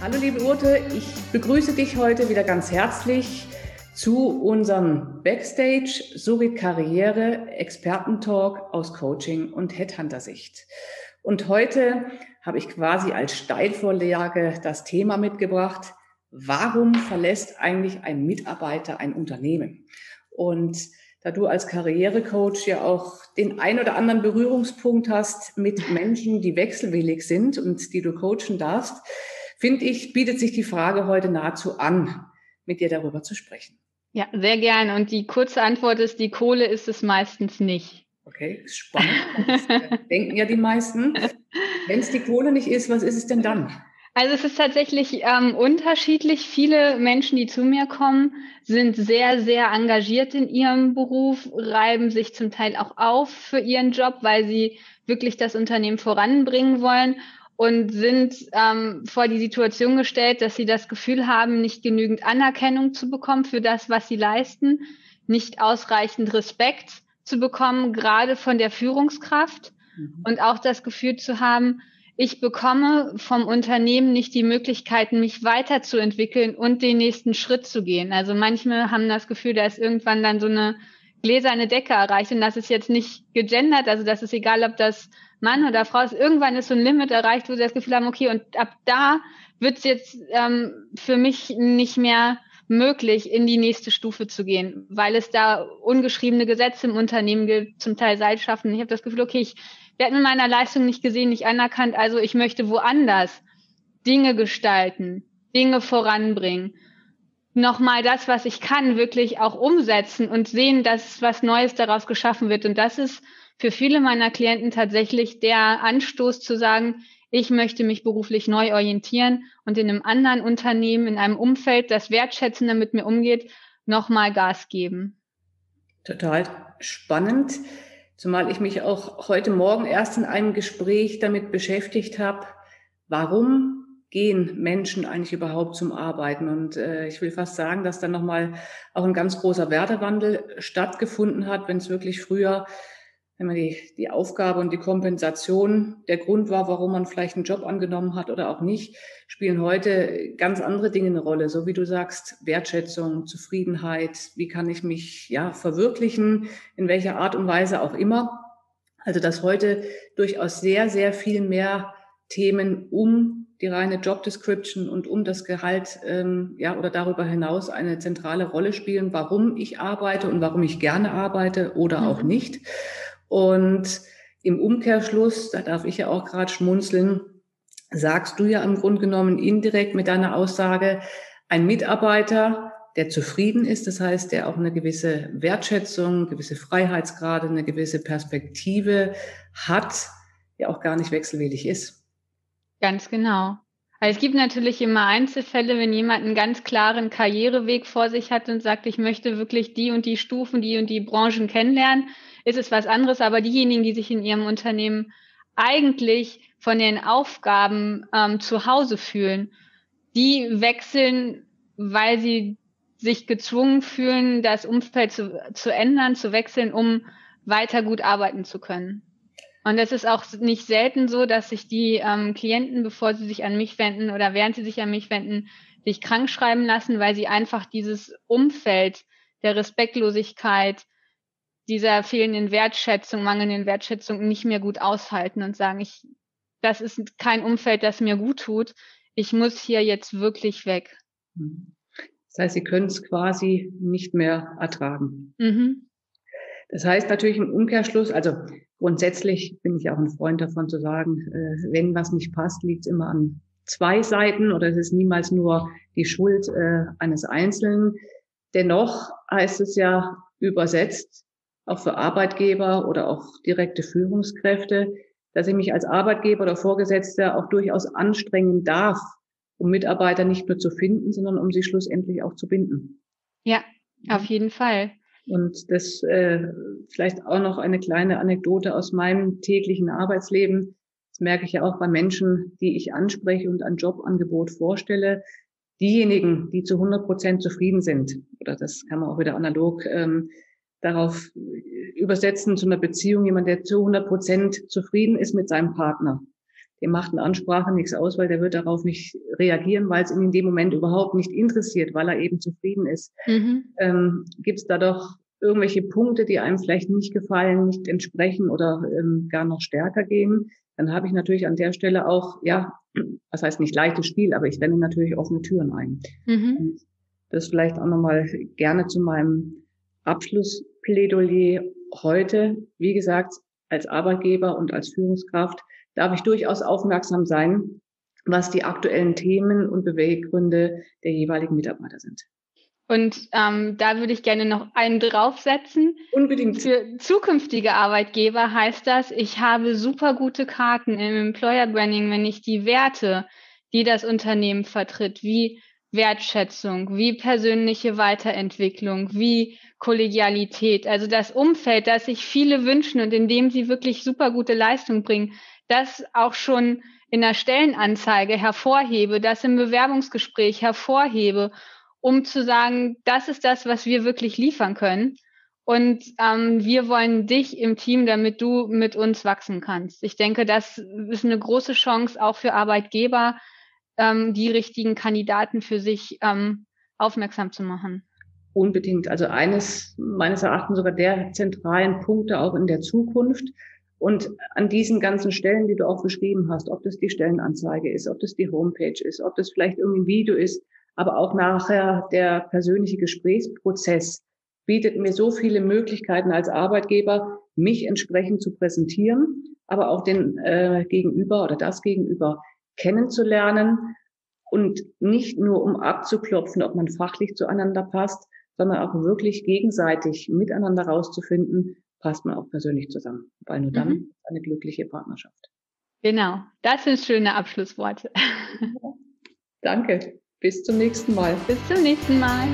Hallo liebe Urte, ich begrüße dich heute wieder ganz herzlich zu unserem Backstage sowie Karriere Expertentalk aus Coaching und Headhunter-Sicht. Und heute habe ich quasi als Steilvorlage das Thema mitgebracht, warum verlässt eigentlich ein Mitarbeiter ein Unternehmen? Und da du als Karrierecoach ja auch den ein oder anderen Berührungspunkt hast mit Menschen, die wechselwillig sind und die du coachen darfst, finde ich, bietet sich die Frage heute nahezu an, mit dir darüber zu sprechen. Ja, sehr gern. Und die kurze Antwort ist, die Kohle ist es meistens nicht. Okay, spannend. Das denken ja die meisten. Wenn es die Kohle nicht ist, was ist es denn dann? Also es ist tatsächlich ähm, unterschiedlich. Viele Menschen, die zu mir kommen, sind sehr, sehr engagiert in ihrem Beruf, reiben sich zum Teil auch auf für ihren Job, weil sie wirklich das Unternehmen voranbringen wollen und sind ähm, vor die Situation gestellt, dass sie das Gefühl haben, nicht genügend Anerkennung zu bekommen für das, was sie leisten, nicht ausreichend Respekt zu bekommen, gerade von der Führungskraft mhm. und auch das Gefühl zu haben, ich bekomme vom Unternehmen nicht die Möglichkeiten, mich weiterzuentwickeln und den nächsten Schritt zu gehen. Also manchmal haben das Gefühl, da ist irgendwann dann so eine gläserne Decke erreicht und das ist jetzt nicht gegendert, also das ist egal, ob das Mann oder Frau ist, irgendwann ist so ein Limit erreicht, wo sie das Gefühl haben, okay, und ab da wird es jetzt ähm, für mich nicht mehr möglich, in die nächste Stufe zu gehen, weil es da ungeschriebene Gesetze im Unternehmen gibt, zum Teil Seilschaften. Ich habe das Gefühl, okay, ich werde mit meiner Leistung nicht gesehen, nicht anerkannt, also ich möchte woanders Dinge gestalten, Dinge voranbringen. Nochmal das, was ich kann, wirklich auch umsetzen und sehen, dass was Neues daraus geschaffen wird. Und das ist für viele meiner Klienten tatsächlich der Anstoß zu sagen, ich möchte mich beruflich neu orientieren und in einem anderen Unternehmen, in einem Umfeld, das wertschätzender mit mir umgeht, nochmal Gas geben. Total spannend, zumal ich mich auch heute Morgen erst in einem Gespräch damit beschäftigt habe, warum gehen Menschen eigentlich überhaupt zum Arbeiten? Und äh, ich will fast sagen, dass da nochmal auch ein ganz großer Wertewandel stattgefunden hat, wenn es wirklich früher wenn man die, die Aufgabe und die Kompensation der Grund war, warum man vielleicht einen Job angenommen hat oder auch nicht, spielen heute ganz andere Dinge eine Rolle. So wie du sagst, Wertschätzung, Zufriedenheit, wie kann ich mich ja verwirklichen, in welcher Art und Weise auch immer. Also dass heute durchaus sehr, sehr viel mehr Themen um die reine Job Description und um das Gehalt ähm, ja oder darüber hinaus eine zentrale Rolle spielen, warum ich arbeite und warum ich gerne arbeite oder auch mhm. nicht. Und im Umkehrschluss, da darf ich ja auch gerade schmunzeln, sagst du ja im Grunde genommen indirekt mit deiner Aussage, ein Mitarbeiter, der zufrieden ist, das heißt, der auch eine gewisse Wertschätzung, gewisse Freiheitsgrade, eine gewisse Perspektive hat, der auch gar nicht wechselwillig ist. Ganz genau. Es gibt natürlich immer Einzelfälle, wenn jemand einen ganz klaren Karriereweg vor sich hat und sagt, ich möchte wirklich die und die Stufen, die und die Branchen kennenlernen, ist es was anderes. Aber diejenigen, die sich in ihrem Unternehmen eigentlich von den Aufgaben ähm, zu Hause fühlen, die wechseln, weil sie sich gezwungen fühlen, das Umfeld zu, zu ändern, zu wechseln, um weiter gut arbeiten zu können. Und es ist auch nicht selten so, dass sich die ähm, Klienten, bevor sie sich an mich wenden oder während sie sich an mich wenden, sich krank schreiben lassen, weil sie einfach dieses Umfeld der Respektlosigkeit, dieser fehlenden Wertschätzung, mangelnden Wertschätzung nicht mehr gut aushalten und sagen, ich, das ist kein Umfeld, das mir gut tut. Ich muss hier jetzt wirklich weg. Das heißt, sie können es quasi nicht mehr ertragen. Mhm. Das heißt natürlich im Umkehrschluss, also grundsätzlich bin ich auch ein Freund davon zu sagen, äh, wenn was nicht passt, liegt es immer an zwei Seiten oder es ist niemals nur die Schuld äh, eines Einzelnen. Dennoch heißt es ja übersetzt, auch für Arbeitgeber oder auch direkte Führungskräfte, dass ich mich als Arbeitgeber oder Vorgesetzter auch durchaus anstrengen darf, um Mitarbeiter nicht nur zu finden, sondern um sie schlussendlich auch zu binden. Ja, auf jeden Fall. Und das äh, vielleicht auch noch eine kleine Anekdote aus meinem täglichen Arbeitsleben. Das merke ich ja auch bei Menschen, die ich anspreche und ein Jobangebot vorstelle. Diejenigen, die zu 100 Prozent zufrieden sind, oder das kann man auch wieder analog ähm, darauf übersetzen zu einer Beziehung, jemand, der zu 100 Prozent zufrieden ist mit seinem Partner, dem macht eine Ansprache nichts aus, weil der wird darauf nicht reagieren, weil es ihn in dem Moment überhaupt nicht interessiert, weil er eben zufrieden ist. Mhm. Ähm, Gibt es da doch irgendwelche Punkte, die einem vielleicht nicht gefallen, nicht entsprechen oder ähm, gar noch stärker gehen, dann habe ich natürlich an der Stelle auch, ja, was heißt nicht leichtes Spiel, aber ich renne natürlich offene Türen ein. Mhm. Das vielleicht auch nochmal gerne zu meinem Abschlussplädoyer heute. Wie gesagt, als Arbeitgeber und als Führungskraft darf ich durchaus aufmerksam sein, was die aktuellen Themen und Beweggründe der jeweiligen Mitarbeiter sind. Und ähm, da würde ich gerne noch einen draufsetzen. Unbedingt. Für zukünftige Arbeitgeber heißt das, ich habe super gute Karten im Employer Branding, wenn ich die Werte, die das Unternehmen vertritt, wie Wertschätzung, wie persönliche Weiterentwicklung, wie Kollegialität, also das Umfeld, das sich viele wünschen und in dem sie wirklich super gute Leistung bringen, das auch schon in der Stellenanzeige hervorhebe, das im Bewerbungsgespräch hervorhebe um zu sagen, das ist das, was wir wirklich liefern können. Und ähm, wir wollen dich im Team, damit du mit uns wachsen kannst. Ich denke, das ist eine große Chance auch für Arbeitgeber, ähm, die richtigen Kandidaten für sich ähm, aufmerksam zu machen. Unbedingt. Also eines meines Erachtens sogar der zentralen Punkte auch in der Zukunft. Und an diesen ganzen Stellen, die du auch beschrieben hast, ob das die Stellenanzeige ist, ob das die Homepage ist, ob das vielleicht irgendwie ein Video ist, aber auch nachher der persönliche Gesprächsprozess bietet mir so viele Möglichkeiten als Arbeitgeber, mich entsprechend zu präsentieren, aber auch den äh, Gegenüber oder das Gegenüber kennenzulernen und nicht nur um abzuklopfen, ob man fachlich zueinander passt, sondern auch wirklich gegenseitig miteinander rauszufinden, passt man auch persönlich zusammen, weil nur dann mhm. eine glückliche Partnerschaft. Genau, das sind schöne Abschlussworte. Danke. Bis zum nächsten Mal. Bis zum nächsten Mal.